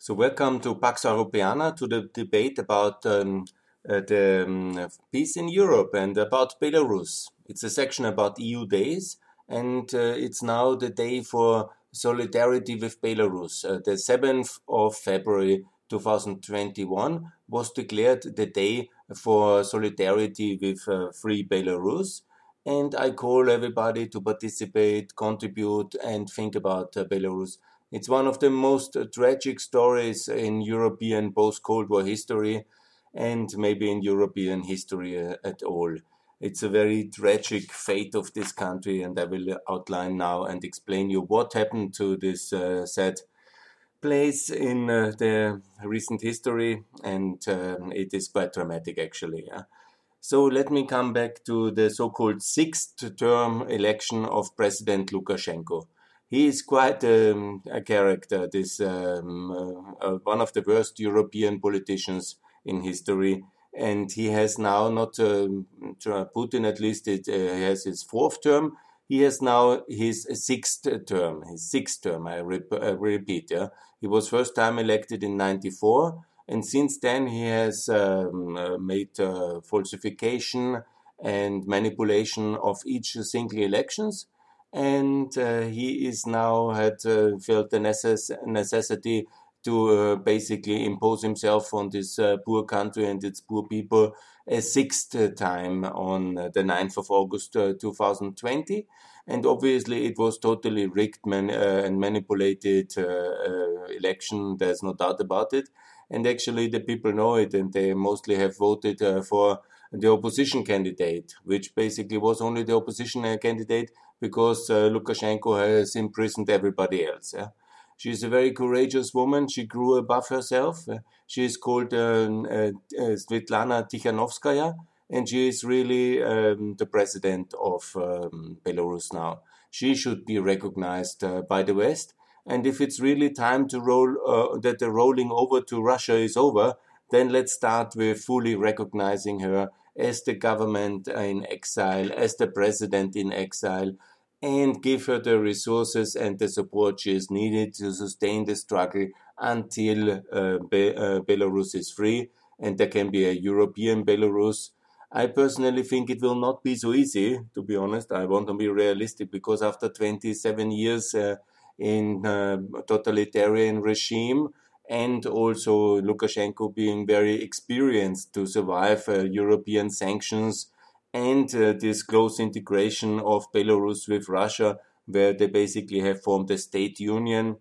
So, welcome to Pax Europiana to the debate about um, uh, the um, peace in Europe and about Belarus. It's a section about EU days, and uh, it's now the day for solidarity with Belarus. Uh, the 7th of February 2021 was declared the day for solidarity with uh, Free Belarus. And I call everybody to participate, contribute, and think about uh, Belarus it's one of the most uh, tragic stories in European post Cold War history and maybe in European history uh, at all. It's a very tragic fate of this country, and I will outline now and explain you what happened to this uh, sad place in uh, the recent history, and um, it is quite dramatic actually. Yeah? So let me come back to the so-called sixth term election of President Lukashenko he is quite um, a character. This um, uh, uh, one of the worst European politicians in history, and he has now not uh, Putin at least. It uh, has his fourth term. He has now his sixth term. His sixth term. I rep uh, repeat. Yeah, he was first time elected in '94, and since then he has um, uh, made falsification and manipulation of each single elections and uh, he is now had uh, felt the necess- necessity to uh, basically impose himself on this uh, poor country and its poor people a sixth time on uh, the 9th of August uh, 2020. And obviously, it was totally rigged man- and manipulated election. There's no doubt about it. And actually, the people know it, and they mostly have voted for the opposition candidate, which basically was only the opposition candidate because uh, Lukashenko has imprisoned everybody else. Yeah? She is a very courageous woman. She grew above herself. Uh, she is called um, uh, uh, Svetlana Tikhanovskaya, and she is really um, the president of um, Belarus now. She should be recognized uh, by the West. And if it's really time to roll, uh, that the rolling over to Russia is over, then let's start with fully recognizing her as the government in exile, as the president in exile, and give her the resources and the support she is needed to sustain the struggle until uh, Be- uh, Belarus is free and there can be a European Belarus. I personally think it will not be so easy, to be honest. I want to be realistic because after 27 years uh, in uh, totalitarian regime, and also Lukashenko being very experienced to survive uh, European sanctions and uh, this close integration of Belarus with Russia, where they basically have formed a state union.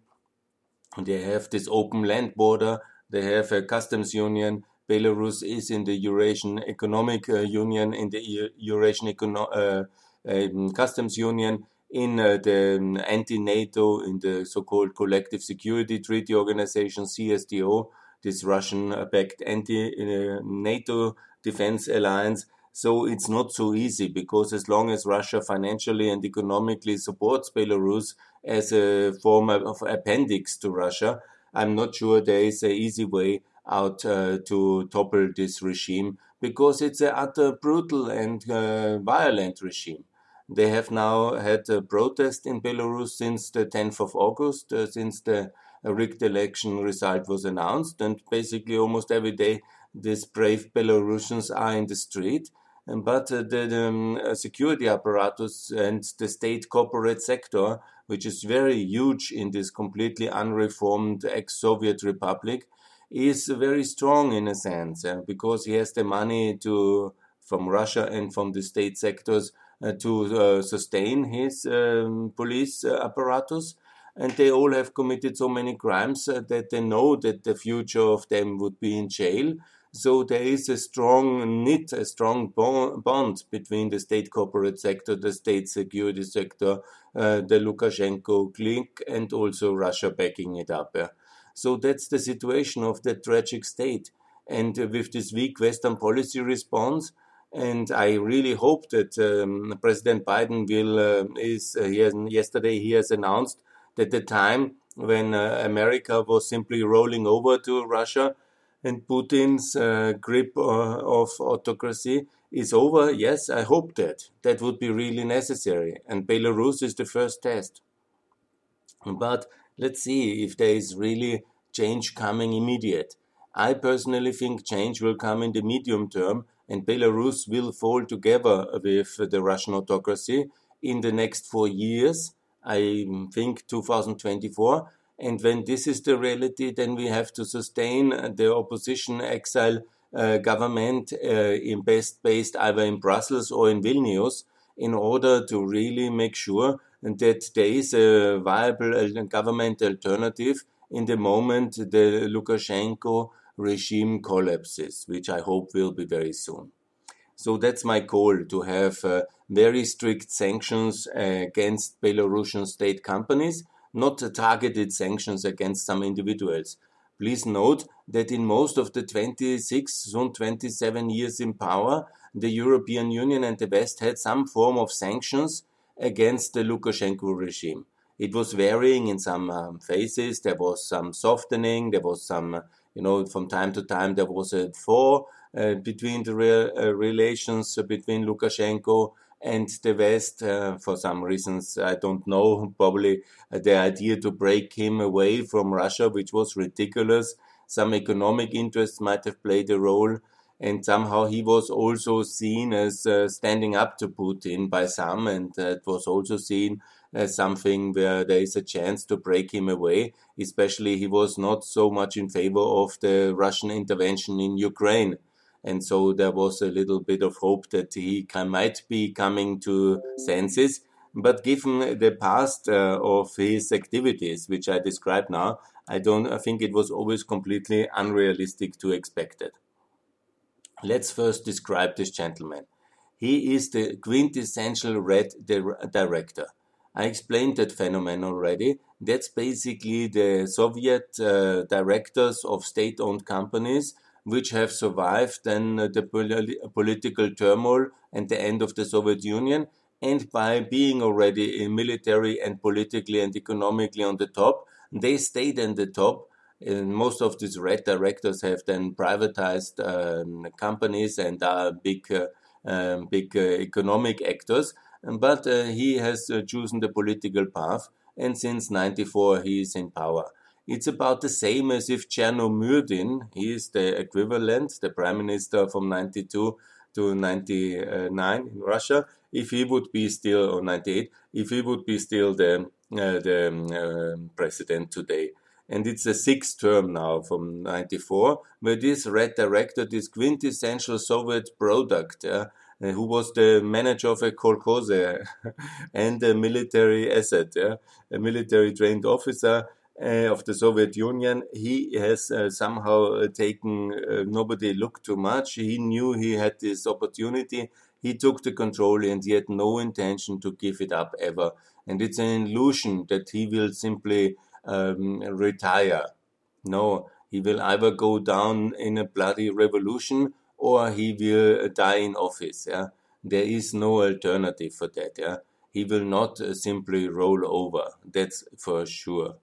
They have this open land border. They have a customs union. Belarus is in the Eurasian Economic uh, Union, in the Eurasian Econo- uh, um, Customs Union, in uh, the um, anti-NATO, in the so-called Collective Security Treaty Organization (CSTO), this Russian-backed anti-NATO defense alliance. So it's not so easy because as long as Russia financially and economically supports Belarus as a form of appendix to Russia, I'm not sure there is an easy way out uh, to topple this regime because it's an utter brutal and uh, violent regime. They have now had a protest in Belarus since the 10th of August, uh, since the rigged election result was announced. And basically, almost every day, these brave Belarusians are in the street. But uh, the, um, uh, security apparatus and the state corporate sector, which is very huge in this completely unreformed ex Soviet republic, is very strong in a sense uh, because he has the money to from Russia and from the state sectors to uh, sustain his um, police uh, apparatus. And they all have committed so many crimes that they know that the future of them would be in jail. So there is a strong knit, a strong bond between the state corporate sector, the state security sector, uh, the Lukashenko clique, and also Russia backing it up. So that's the situation of that tragic state. And with this weak Western policy response, and I really hope that um, President Biden will uh, is uh, he has, yesterday he has announced that the time when uh, America was simply rolling over to Russia and Putin's uh, grip uh, of autocracy is over. Yes, I hope that that would be really necessary, and Belarus is the first test. But let's see if there is really change coming immediate. I personally think change will come in the medium term and Belarus will fall together with the Russian autocracy in the next four years. I think 2024. And when this is the reality, then we have to sustain the opposition exile uh, government uh, in best based either in Brussels or in Vilnius in order to really make sure that there is a viable government alternative in the moment the Lukashenko regime collapses, which I hope will be very soon. So that's my goal to have uh, very strict sanctions uh, against Belarusian state companies, not targeted sanctions against some individuals. Please note that in most of the 26, soon 27 years in power, the European Union and the West had some form of sanctions against the Lukashenko regime. It was varying in some um, phases. There was some softening. There was some, you know, from time to time there was a thaw uh, between the uh, relations between Lukashenko and the West. Uh, for some reasons, I don't know. Probably uh, the idea to break him away from Russia, which was ridiculous. Some economic interests might have played a role and somehow he was also seen as uh, standing up to Putin by some, and uh, it was also seen as something where there is a chance to break him away. Especially, he was not so much in favor of the Russian intervention in Ukraine, and so there was a little bit of hope that he can, might be coming to senses. But given the past uh, of his activities, which I describe now, I don't. I think it was always completely unrealistic to expect it. Let's first describe this gentleman. He is the quintessential red director. I explained that phenomenon already. That's basically the Soviet uh, directors of state owned companies which have survived then the pol- political turmoil and the end of the Soviet Union. And by being already in military and politically and economically on the top, they stayed on the top and most of these red directors have then privatized um, companies and are big, uh, um, big uh, economic actors. But uh, he has uh, chosen the political path, and since '94 he is in power. It's about the same as if Chernomyrdin, he is the equivalent, the prime minister from 92 to 99 in Russia, if he would be still, or 98, if he would be still the, uh, the um, president today and it's a sixth term now from 94, where this red director, this quintessential Soviet product, uh, who was the manager of a kolkhoz and a military asset, a military trained officer uh, of the Soviet Union. He has uh, somehow uh, taken, uh, nobody looked too much. He knew he had this opportunity. He took the control and he had no intention to give it up ever. And it's an illusion that he will simply um, retire. No, he will either go down in a bloody revolution or he will die in office. Yeah, there is no alternative for that. Yeah, he will not uh, simply roll over. That's for sure.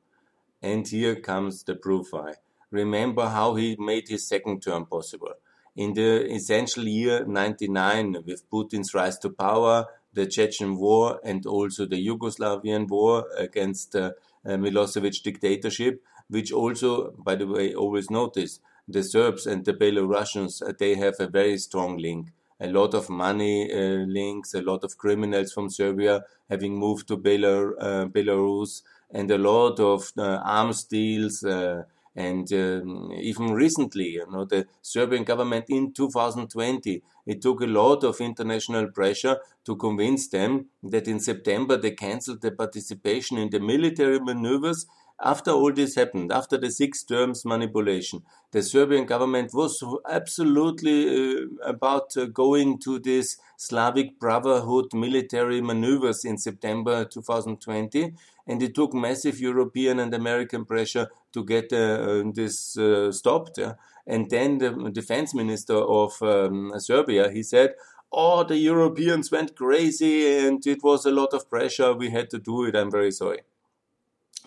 And here comes the proof why. Remember how he made his second term possible. In the essential year 99, with Putin's rise to power, the Chechen war, and also the Yugoslavian war against uh, Milosevic dictatorship, which also, by the way, always notice the Serbs and the Belarusians, uh, they have a very strong link. A lot of money uh, links, a lot of criminals from Serbia having moved to Belar- uh, Belarus, and a lot of uh, arms deals. Uh, and um, even recently, you know, the Serbian government in 2020, it took a lot of international pressure to convince them that in September they cancelled the participation in the military maneuvers after all this happened, after the six terms manipulation, the Serbian government was absolutely uh, about uh, going to this Slavic Brotherhood military maneuvers in September 2020, and it took massive European and American pressure to get uh, this uh, stopped. And then the defense minister of um, Serbia, he said, oh, the Europeans went crazy and it was a lot of pressure. We had to do it. I'm very sorry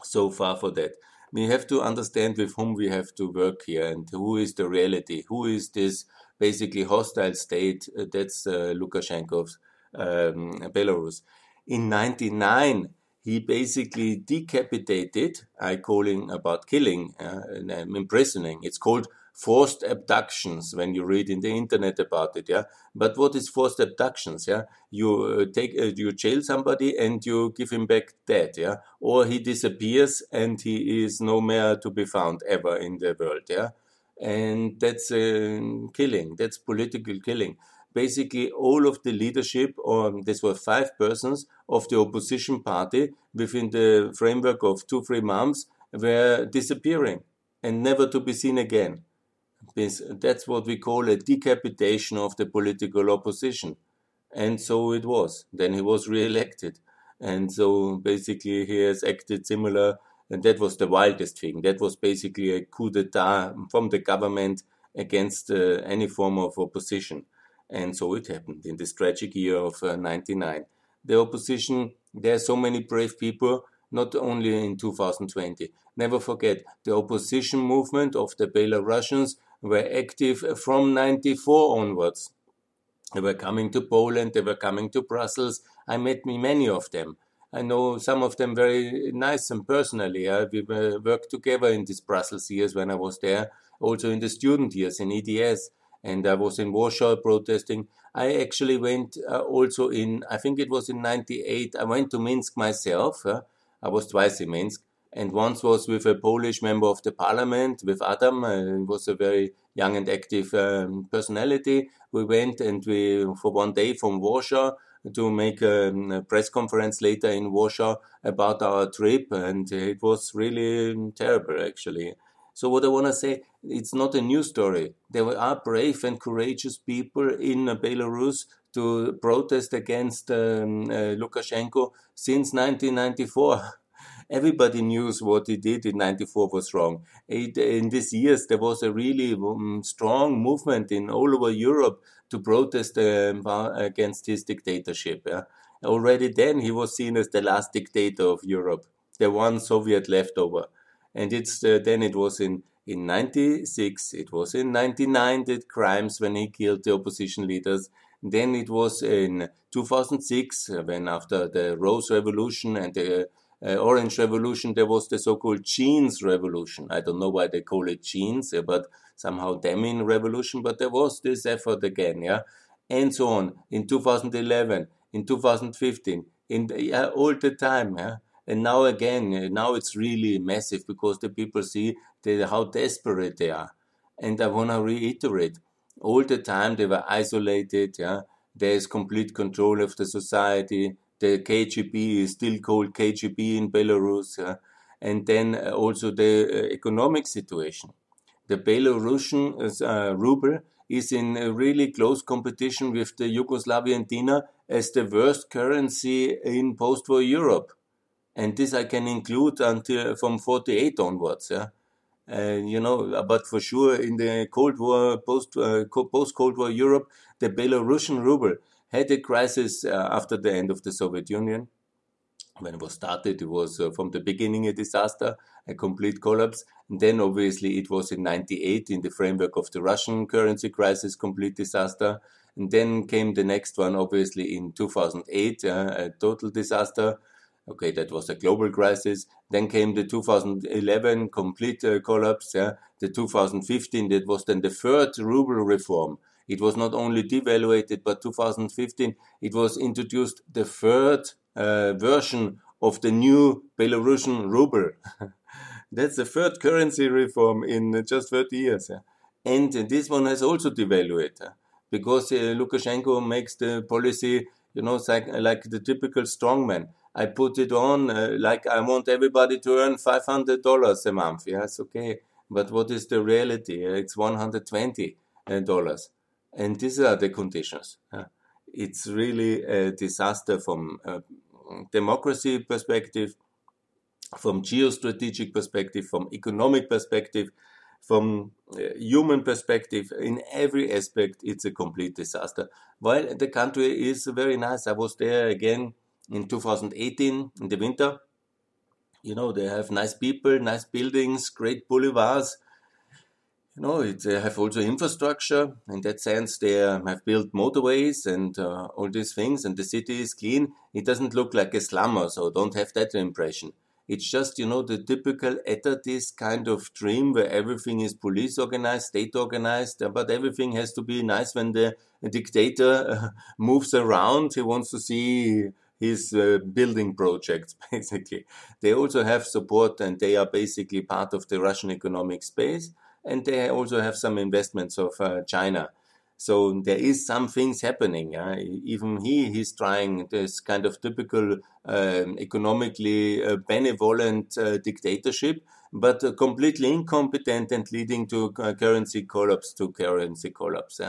so far for that. We have to understand with whom we have to work here and who is the reality. Who is this basically hostile state that's uh, Lukashenko's um, Belarus. In 99, he basically decapitated. I calling about killing, uh, and, um, imprisoning. It's called forced abductions when you read in the internet about it. Yeah, but what is forced abductions? Yeah, you uh, take uh, you jail somebody and you give him back dead. Yeah, or he disappears and he is no more to be found ever in the world. Yeah, and that's uh, killing. That's political killing basically all of the leadership, or this were five persons of the opposition party within the framework of two, three months, were disappearing and never to be seen again. That's what we call a decapitation of the political opposition. And so it was. Then he was re-elected. And so basically he has acted similar. And that was the wildest thing. That was basically a coup d'etat from the government against uh, any form of opposition. And so it happened in this tragic year of uh, 99. The opposition, there are so many brave people, not only in 2020. Never forget, the opposition movement of the Belarusians were active from 94 onwards. They were coming to Poland, they were coming to Brussels. I met many of them. I know some of them very nice and personally. Uh, we worked together in these Brussels years when I was there, also in the student years in EDS and I was in Warsaw protesting. I actually went uh, also in, I think it was in 98, I went to Minsk myself. Uh, I was twice in Minsk, and once was with a Polish member of the parliament, with Adam. Uh, was a very young and active um, personality. We went and we, for one day from Warsaw, to make a, a, press conference later in Warsaw about our trip, and it was really terrible actually. So what I want to say, it's not a new story. There are brave and courageous people in Belarus to protest against um, uh, Lukashenko since 1994. Everybody knew what he did in 94 was wrong. It, in these years, there was a really um, strong movement in all over Europe to protest um, against his dictatorship. Yeah? Already then, he was seen as the last dictator of Europe, the one Soviet leftover and it's uh, then it was in in 96 it was in 99 that crimes when he killed the opposition leaders then it was in 2006 uh, when after the rose revolution and the uh, orange revolution there was the so-called jeans revolution i don't know why they call it jeans but somehow Denim revolution but there was this effort again yeah and so on in 2011 in 2015 in the, yeah, all the time yeah and now again, now it's really massive because the people see that how desperate they are. And I want to reiterate, all the time they were isolated. Yeah, there is complete control of the society. The KGB is still called KGB in Belarus. Yeah? And then uh, also the uh, economic situation. The Belarusian uh, ruble is in really close competition with the Yugoslavian dinar as the worst currency in post-war Europe and this I can include until from 48 onwards. Yeah. Uh, you know, but for sure in the Cold War, post uh, post Cold War Europe, the Belarusian ruble had a crisis uh, after the end of the Soviet Union. When it was started, it was uh, from the beginning a disaster, a complete collapse. And then obviously it was in 98 in the framework of the Russian currency crisis, complete disaster. And then came the next one, obviously in 2008, uh, a total disaster Okay, that was a global crisis. Then came the 2011 complete uh, collapse. Yeah, the 2015 that was then the third ruble reform. It was not only devaluated, but 2015 it was introduced the third uh, version of the new Belarusian ruble. That's the third currency reform in just 30 years. And this one has also devaluated because uh, Lukashenko makes the policy, you know, like, like the typical strongman. I put it on uh, like I want everybody to earn $500 a month. Yes, okay. But what is the reality? It's $120. Uh, and these are the conditions. it's really a disaster from a democracy perspective, from geostrategic perspective, from economic perspective, from uh, human perspective, in every aspect, it's a complete disaster. While the country is very nice, I was there again in 2018 in the winter. You know, they have nice people, nice buildings, great boulevards. You know, it, they have also infrastructure. In that sense, they have built motorways and uh, all these things, and the city is clean. It doesn't look like a slum, so don't have that impression. It's just, you know, the typical etatist kind of dream where everything is police organized, state organized, but everything has to be nice when the dictator moves around. He wants to see his uh, building projects, basically. They also have support and they are basically part of the Russian economic space. And they also have some investments of uh, China. So there is some things happening. Uh, even he, he's trying this kind of typical um, economically uh, benevolent uh, dictatorship, but uh, completely incompetent and leading to currency collapse, to currency collapse.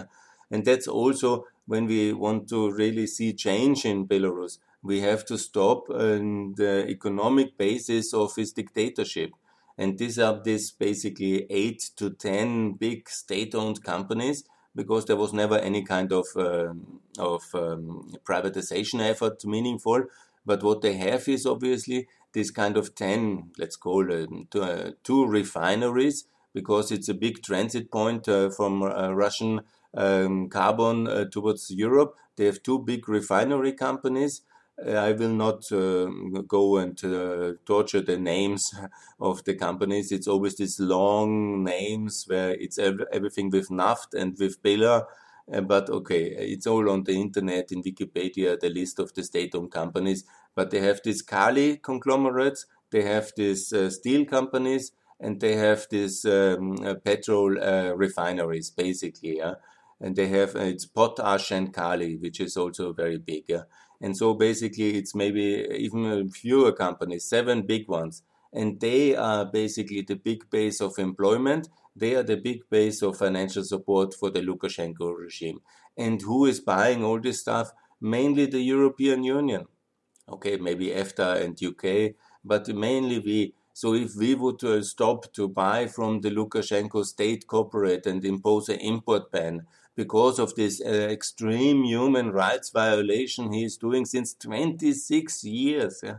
And that's also when we want to really see change in Belarus we have to stop um, the economic basis of his dictatorship. And these are these basically eight to ten big state-owned companies because there was never any kind of uh, of um, privatization effort meaningful. But what they have is obviously this kind of ten, let's call it two, uh, two refineries, because it's a big transit point uh, from uh, Russian um, carbon uh, towards Europe. They have two big refinery companies I will not uh, go and uh, torture the names of the companies. It's always these long names where it's ev everything with Naft and with Bela. Uh, but okay, it's all on the internet in Wikipedia, the list of the state-owned companies. But they have these Kali conglomerates, they have these uh, steel companies, and they have these um, uh, petrol refineries, basically. Yeah? And they have it's potash and Kali, which is also very big. Yeah? And so basically, it's maybe even fewer companies, seven big ones. And they are basically the big base of employment. They are the big base of financial support for the Lukashenko regime. And who is buying all this stuff? Mainly the European Union. Okay, maybe EFTA and UK, but mainly we. So if we would uh, stop to buy from the Lukashenko state corporate and impose an import ban, because of this uh, extreme human rights violation he is doing since 26 years. Yeah?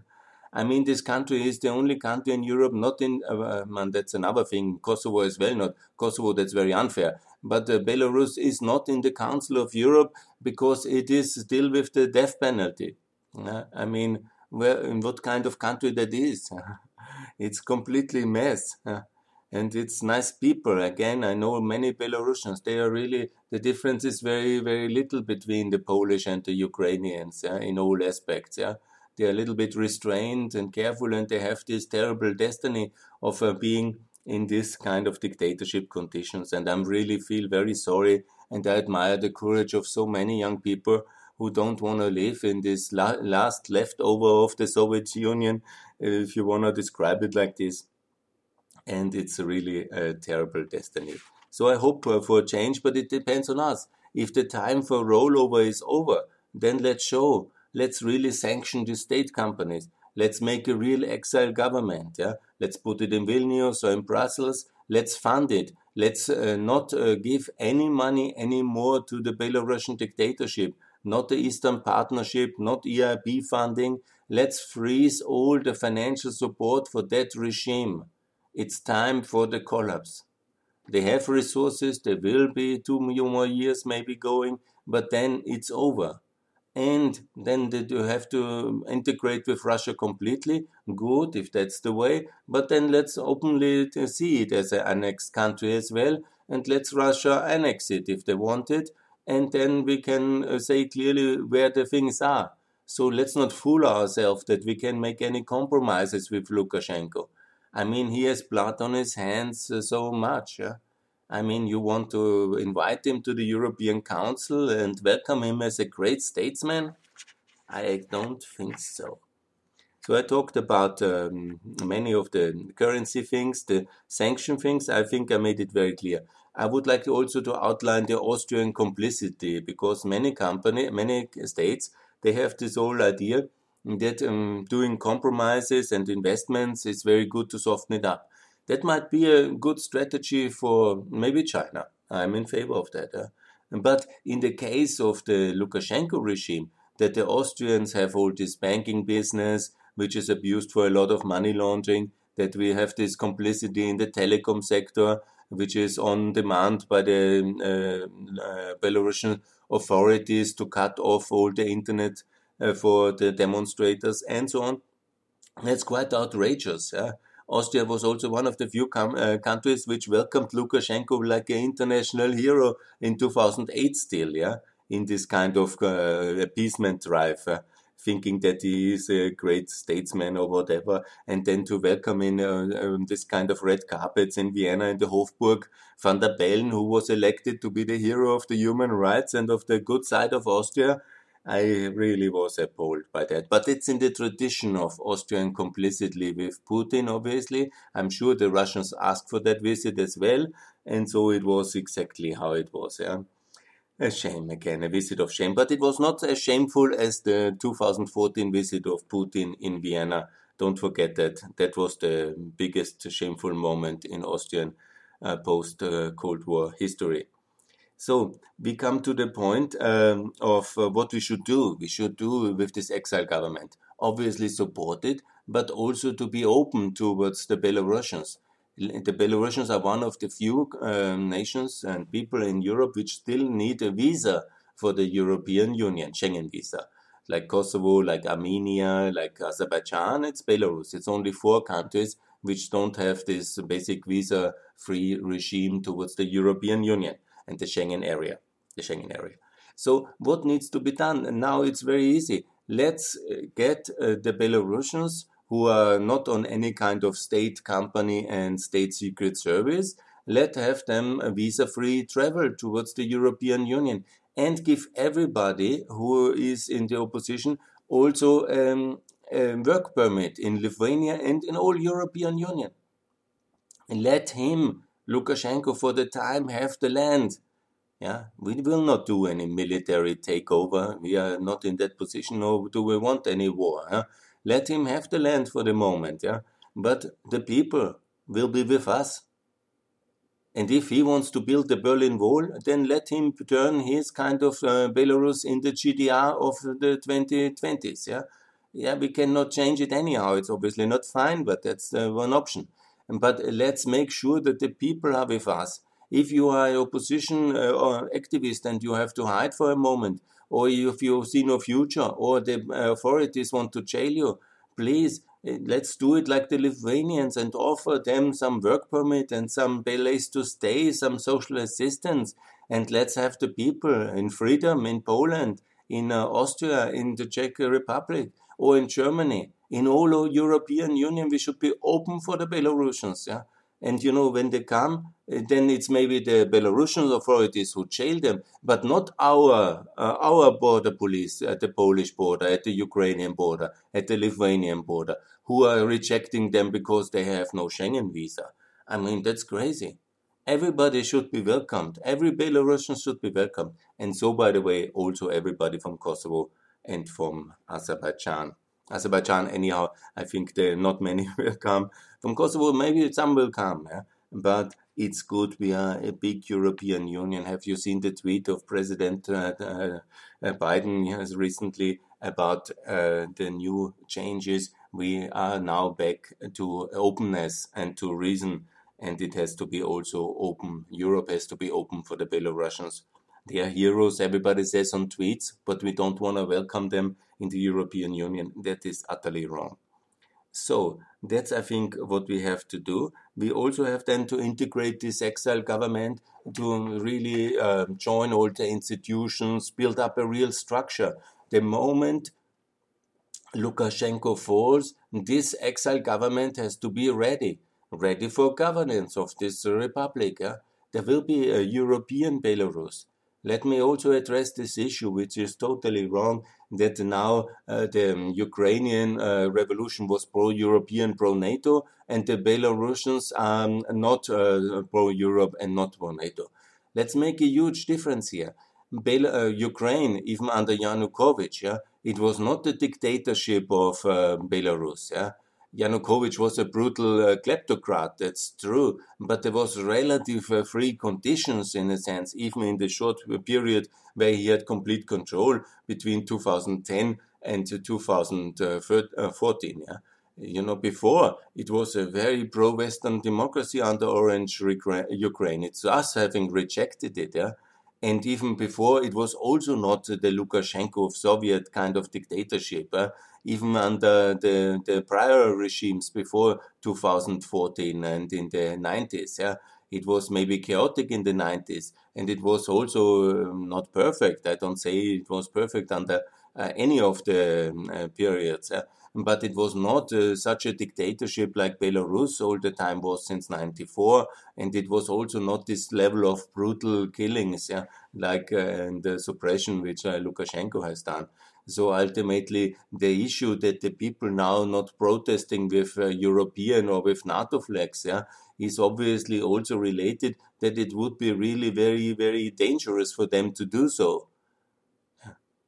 I mean, this country is the only country in Europe not in, uh, man, that's another thing. Kosovo as well, not Kosovo, that's very unfair. But uh, Belarus is not in the Council of Europe because it is still with the death penalty. Yeah? I mean, where, in what kind of country that is? it's completely mess. Yeah? And it's nice people. Again, I know many Belarusians. They are really the difference is very very little between the Polish and the Ukrainians yeah, in all aspects. Yeah, they are a little bit restrained and careful, and they have this terrible destiny of uh, being in this kind of dictatorship conditions. And I'm really feel very sorry, and I admire the courage of so many young people who don't want to live in this la last leftover of the Soviet Union, if you want to describe it like this and it's really a terrible destiny. So I hope uh, for a change, but it depends on us. If the time for rollover is over, then let's show. Let's really sanction the state companies. Let's make a real exile government. Yeah, let's put it in Vilnius or in Brussels. Let's fund it. Let's uh, not uh, give any money anymore to the Belarusian dictatorship. Not the Eastern Partnership, not EIB funding. Let's freeze all the financial support for that regime it's time for the collapse. They have resources, there will be two more years maybe going, but then it's over. And then they do have to integrate with Russia completely. Good, if that's the way. But then let's openly see it as an annexed country as well. And let's Russia annex it if they want it. And then we can uh, say clearly where the things are. So let's not fool ourselves that we can make any compromises with Lukashenko. I mean, he has blood on his hands uh, so much. Yeah? I mean, you want to invite him to the European Council and welcome him as a great statesman? I don't think so. So I talked about um, many of the currency things, the sanction things. I think I made it very clear. I would like also to outline the Austrian complicity because many company, many states, they have this whole idea that um, doing compromises and investments is very good to soften it up. That might be a good strategy for maybe China. I'm in favor of that. Uh. But in the case of the Lukashenko regime, that the Austrians have all this banking business, which is abused for a lot of money laundering, that we have this complicity in the telecom sector, which is on demand by the uh, uh, Belarusian authorities to cut off all the internet uh, for the demonstrators and so on. That's quite outrageous. Yeah? Austria was also one of the few uh, countries which welcomed Lukashenko like an international hero in 2008 still, yeah, in this kind of uh, appeasement drive. Uh, thinking that he is a great statesman or whatever, and then to welcome in uh, um, this kind of red carpets in Vienna in the Hofburg, van der Bellen, who was elected to be the hero of the human rights and of the good side of Austria. I really was appalled by that. But it's in the tradition of Austrian complicity with Putin, obviously. I'm sure the Russians asked for that visit as well. And so it was exactly how it was. Yeah. A shame again, a visit of shame. But it was not as shameful as the 2014 visit of Putin in Vienna. Don't forget that. That was the biggest shameful moment in Austrian uh, post uh, Cold War history. So we come to the point um, of uh, what we should do. We should do with this exile government. Obviously support it, but also to be open towards the Belarusians the Belarusians are one of the few um, nations and people in Europe which still need a visa for the European Union, Schengen visa. Like Kosovo, like Armenia, like Azerbaijan, it's Belarus. It's only four countries which don't have this basic visa free regime towards the European Union and the Schengen area. The Schengen area. So, what needs to be done? And now it's very easy. Let's uh, get uh, the Belarusians who are not on any kind of state company and state secret service, let have them a visa-free travel towards the European Union and give everybody who is in the opposition also um, a work permit in Lithuania and in all European Union. Let him, Lukashenko, for the time have the land. Yeah, we will not do any military takeover. We are not in that position, nor do we want any war. Huh? Let him have the land for the moment, yeah. But the people will be with us. And if he wants to build the Berlin Wall, then let him turn his kind of uh, Belarus in the GDR of the 2020s. Yeah, yeah, we cannot change it anyhow. It's obviously not fine, but that's uh, one option. But let's make sure that the people are with us. If you are an opposition uh, or activist and you have to hide for a moment, or if you see no future, or the uh, authorities want to jail you, please eh, let's do it like the Lithuanians and offer them some work permit and some place to stay, some social assistance, and let's have the people in freedom in Poland, in uh, Austria, in the Czech Republic, or in Germany, in all European Union. We should be open for the Belarusians. Yeah and you know, when they come, eh, then it's maybe the Belarusian authorities who jail them, but not our uh, our border police at the Polish border, at the Ukrainian border, at the Lithuanian border, who are rejecting them because they have no Schengen visa. I mean, that's crazy. Everybody should be welcomed. Every Belarusian should be welcomed. And so, by the way, also everybody from Kosovo and from Azerbaijan. Azerbaijan, anyhow, I think there not many will come. From Kosovo, maybe some will come, yeah? but it's good. We are a big European Union. Have you seen the tweet of President uh, uh, Biden has recently about uh, the new changes? We are now back to openness and to reason, and it has to be also open. Europe has to be open for the Belarusians. They are heroes, everybody says on tweets, but we don't want to welcome them in the European Union. That is utterly wrong. So that's, I think, what we have to do. We also have then to integrate this exile government to really uh, join all the institutions, build up a real structure. The moment Lukashenko falls, this exile government has to be ready, ready for governance of this republic. There will be a European Belarus. Let me also address this issue, which is totally wrong, that now uh, the Ukrainian uh, revolution was pro-European, pro-NATO, and the Belarusians are not uh, pro-Europe and not pro-NATO. Let's make a huge difference here. Bel uh, Ukraine, even under Yanukovych, yeah, it was not the dictatorship of uh, Belarus. Yeah, Yanukovych was a brutal uh, kleptocrat, that's true, but there was relative uh, free conditions in a sense, even in the short period where he had complete control between 2010 and 2014. Yeah? you know, before it was a very pro-Western democracy under Orange Ukraine. It's us having rejected it, yeah. And even before, it was also not the Lukashenko of Soviet kind of dictatorship. Uh, even under the, the prior regimes before 2014 and in the 90s, yeah, it was maybe chaotic in the 90s and it was also um, not perfect. I don't say it was perfect under uh, any of the um, uh, periods. Uh, but it was not uh, such a dictatorship like Belarus all the time was since 94 and it was also not this level of brutal killings yeah, like uh, and the suppression which uh, Lukashenko has done. So ultimately the issue that the people now not protesting with uh, European or with NATO flags yeah, is obviously also related that it would be really very very dangerous for them to do so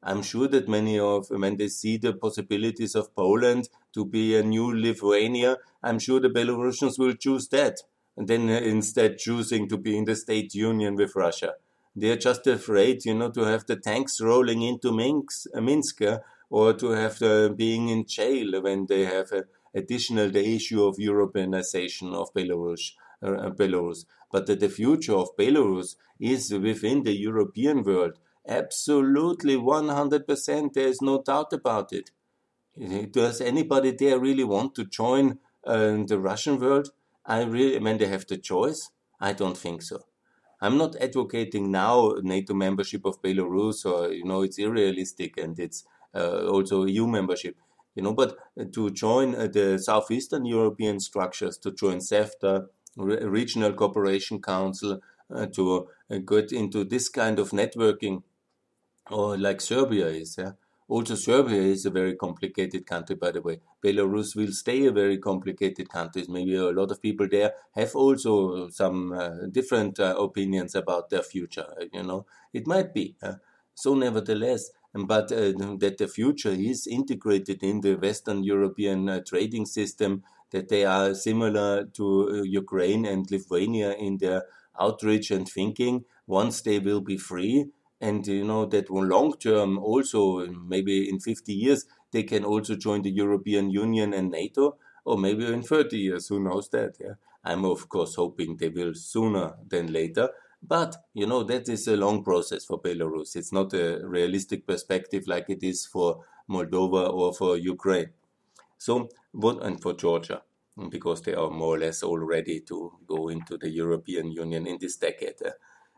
I'm sure that many of, when they see the possibilities of Poland to be a new Lithuania, I'm sure the Belarusians will choose that. And then uh, instead choosing to be in the state union with Russia. They're just afraid, you know, to have the tanks rolling into Minsk, uh, Minsk uh, or to have the, being in jail when they have uh, additional the issue of Europeanization of Belarus. Uh, Belarus. But that the future of Belarus is within the European world Absolutely, 100%. There's no doubt about it. Does anybody there really want to join uh, the Russian world? I really, when they have the choice, I don't think so. I'm not advocating now NATO membership of Belarus, or you know, it's unrealistic, and it's uh, also EU membership. You know, but to join uh, the southeastern European structures, to join CEFTA, Re Regional Cooperation Council, uh, to uh, get into this kind of networking or like Serbia is. Yeah? Also, Serbia is a very complicated country, by the way. Belarus will stay a very complicated country. Maybe a lot of people there have also some uh, different uh, opinions about their future. You know, it might be. Uh, so, nevertheless, but uh, that the future is integrated in the Western European uh, trading system, that they are similar to uh, Ukraine and Lithuania in their outreach and thinking. Once they will be free, and you know that long term also um, maybe in 50 years they can also join the European Union and NATO or maybe in 30 years who knows that yeah? I'm of course hoping they will sooner than later but you know that is a long process for Belarus. It's not a realistic perspective like it is for Moldova or for Ukraine. So what and for Georgia because they are more or less all ready to go into the European Union in this decade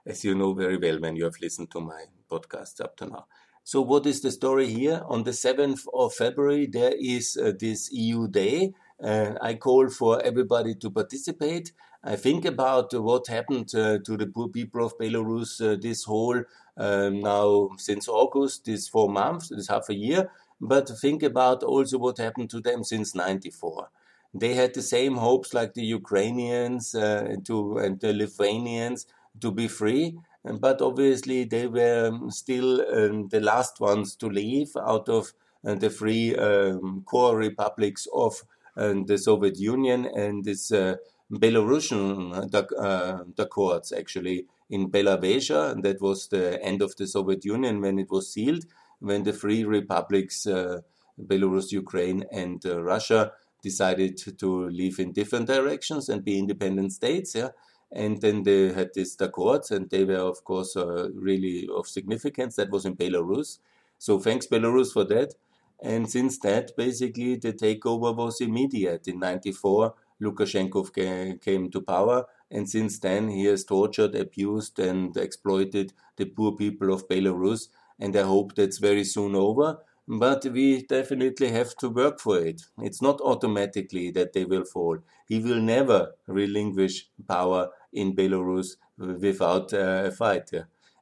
as you know very well when you have listened to my podcasts up to now. So, what is the story here? On the 7th of February, there is uh, this EU Day. Uh, I call for everybody to participate. I think about uh, what happened uh, to the poor people of Belarus uh, this whole um, now since August, this four months, this half a year. But think about also what happened to them since 94 they had the same hopes like the Ukrainians uh, to, and the Lithuanians to be free. But obviously, they were um, still um, the last ones to leave out of uh, the three um, core republics of uh, the Soviet Union and this uh, Belarusian uh, uh accords actually in Belavezha. That was the end of the Soviet Union when it was sealed, when the three republics, uh, Belarus, Ukraine, and uh, Russia, decided to leave in different directions and be independent states. Yeah and then they had these accords, and they were, of course, uh, really of significance. That was in Belarus. So thanks, Belarus, for that. And since that, basically, the takeover was immediate. In 94, Lukashenko came to power, and since then, he has tortured, abused, and exploited the poor people of Belarus. And I hope that's very soon over. But we definitely have to work for it. It's not automatically that they will fall. He will never relinquish power in Belarus without uh, a fight.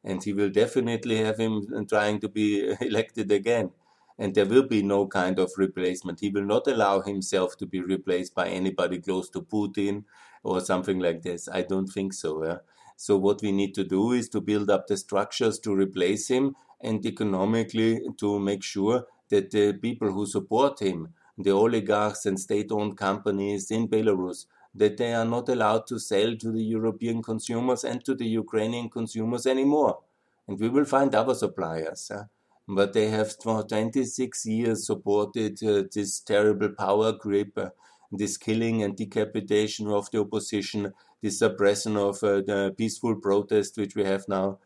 And he will definitely have him trying to be elected again. And there will be no kind of replacement. He will not allow himself to be replaced by anybody close to Putin or something like this. I don't think so. So, what we need to do is to build up the structures to replace him and economically to make sure that the people who support him, the oligarchs and state owned companies in Belarus, that they are not allowed to sell to the European consumers and to the Ukrainian consumers anymore. And we will find other suppliers. but they have for 26 years supported uh, this terrible power grip, uh, this killing and decapitation of the opposition, this suppression of uh, the peaceful protest which we have now,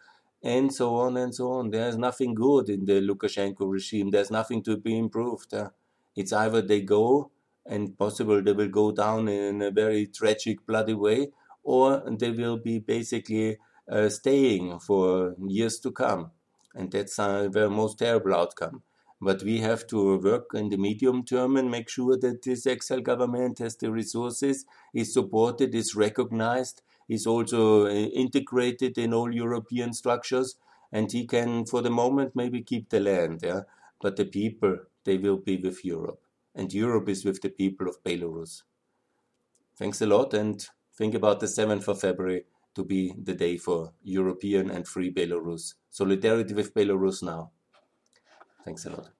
and so on and so on. There's nothing good in the Lukashenko regime. There's nothing to be improved. Uh, it's either they go and possible they will go down in a very tragic, bloody way, or they will be basically uh, staying for years to come. And that's uh, the most terrible outcome. But we have to work in the medium term and make sure that this exile government has the resources, is supported, is recognized, is also uh, integrated in all European structures, and he can, for the moment, maybe keep the land. Yeah, but the people, they will be with Europe, and Europe is with the people of Belarus. Thanks a lot, and think about the 7th of February to be the day for European and free Belarus. Solidarity with Belarus now. Thanks a lot.